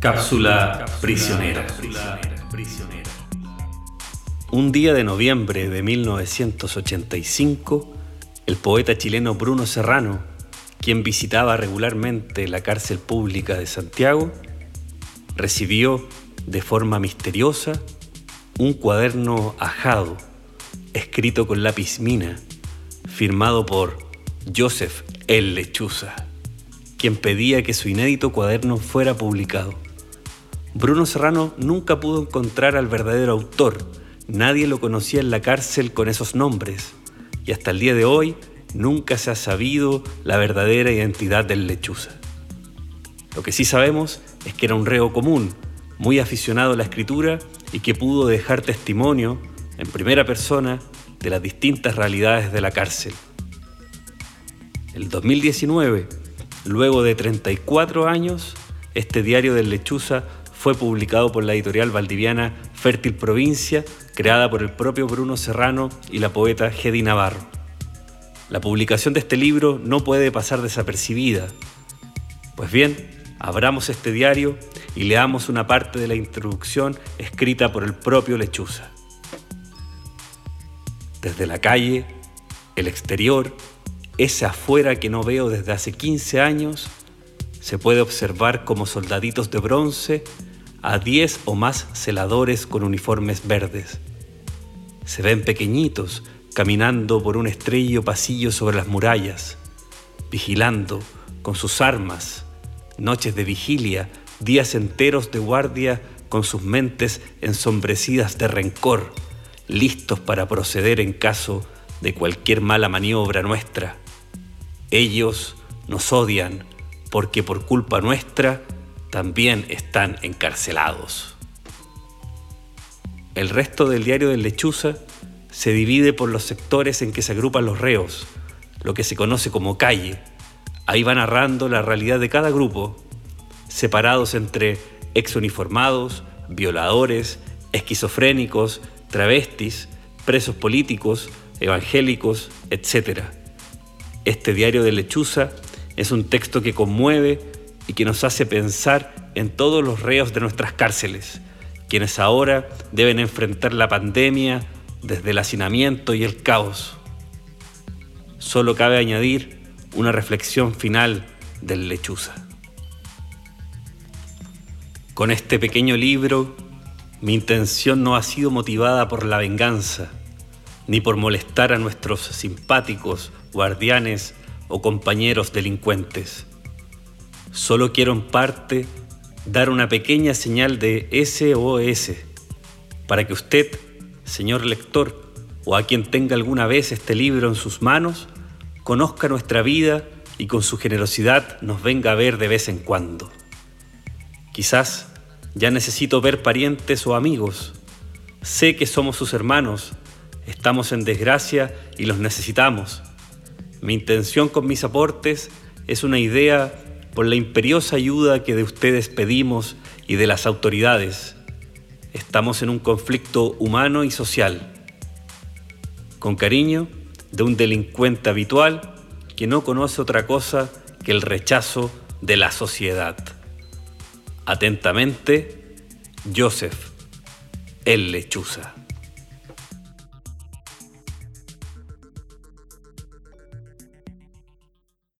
Cápsula prisionera. Un día de noviembre de 1985, el poeta chileno Bruno Serrano, quien visitaba regularmente la cárcel pública de Santiago, recibió de forma misteriosa un cuaderno ajado, escrito con lápiz mina, firmado por Joseph L. Lechuza, quien pedía que su inédito cuaderno fuera publicado. Bruno Serrano nunca pudo encontrar al verdadero autor, nadie lo conocía en la cárcel con esos nombres, y hasta el día de hoy nunca se ha sabido la verdadera identidad del lechuza. Lo que sí sabemos es que era un reo común, muy aficionado a la escritura y que pudo dejar testimonio, en primera persona, de las distintas realidades de la cárcel. El 2019, luego de 34 años, este diario del lechuza fue publicado por la editorial valdiviana Fértil Provincia, creada por el propio Bruno Serrano y la poeta Gedi Navarro. La publicación de este libro no puede pasar desapercibida. Pues bien, abramos este diario y leamos una parte de la introducción escrita por el propio Lechuza. Desde la calle, el exterior, ese afuera que no veo desde hace 15 años, se puede observar como soldaditos de bronce a 10 o más celadores con uniformes verdes. Se ven pequeñitos caminando por un estrello pasillo sobre las murallas, vigilando con sus armas, noches de vigilia, días enteros de guardia con sus mentes ensombrecidas de rencor, listos para proceder en caso de cualquier mala maniobra nuestra. Ellos nos odian porque por culpa nuestra también están encarcelados. El resto del diario del Lechuza se divide por los sectores en que se agrupan los reos, lo que se conoce como calle. Ahí va narrando la realidad de cada grupo, separados entre exuniformados, violadores, esquizofrénicos, travestis, presos políticos, evangélicos, etc. Este diario de Lechuza es un texto que conmueve y que nos hace pensar en todos los reos de nuestras cárceles, quienes ahora deben enfrentar la pandemia desde el hacinamiento y el caos. Solo cabe añadir una reflexión final del lechuza. Con este pequeño libro, mi intención no ha sido motivada por la venganza, ni por molestar a nuestros simpáticos guardianes o compañeros delincuentes Solo quiero en parte dar una pequeña señal de SOS para que usted, señor lector, o a quien tenga alguna vez este libro en sus manos, conozca nuestra vida y con su generosidad nos venga a ver de vez en cuando. Quizás ya necesito ver parientes o amigos. Sé que somos sus hermanos, estamos en desgracia y los necesitamos. Mi intención con mis aportes es una idea por la imperiosa ayuda que de ustedes pedimos y de las autoridades. Estamos en un conflicto humano y social. Con cariño, de un delincuente habitual que no conoce otra cosa que el rechazo de la sociedad. Atentamente, Joseph, el lechuza.